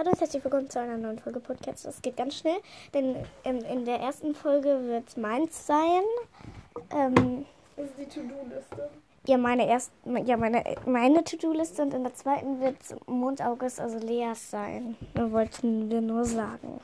Hallo und herzlich willkommen zu einer neuen Folge Podcast. Das geht ganz schnell, denn in, in der ersten Folge wird meins sein. Ähm, Das ist die To-Do-Liste. ja, meine erst, ja, meine, meine To-Do-Liste und in der zweiten wird Mondaugus, also Leas sein. Das wollten wir nur sagen.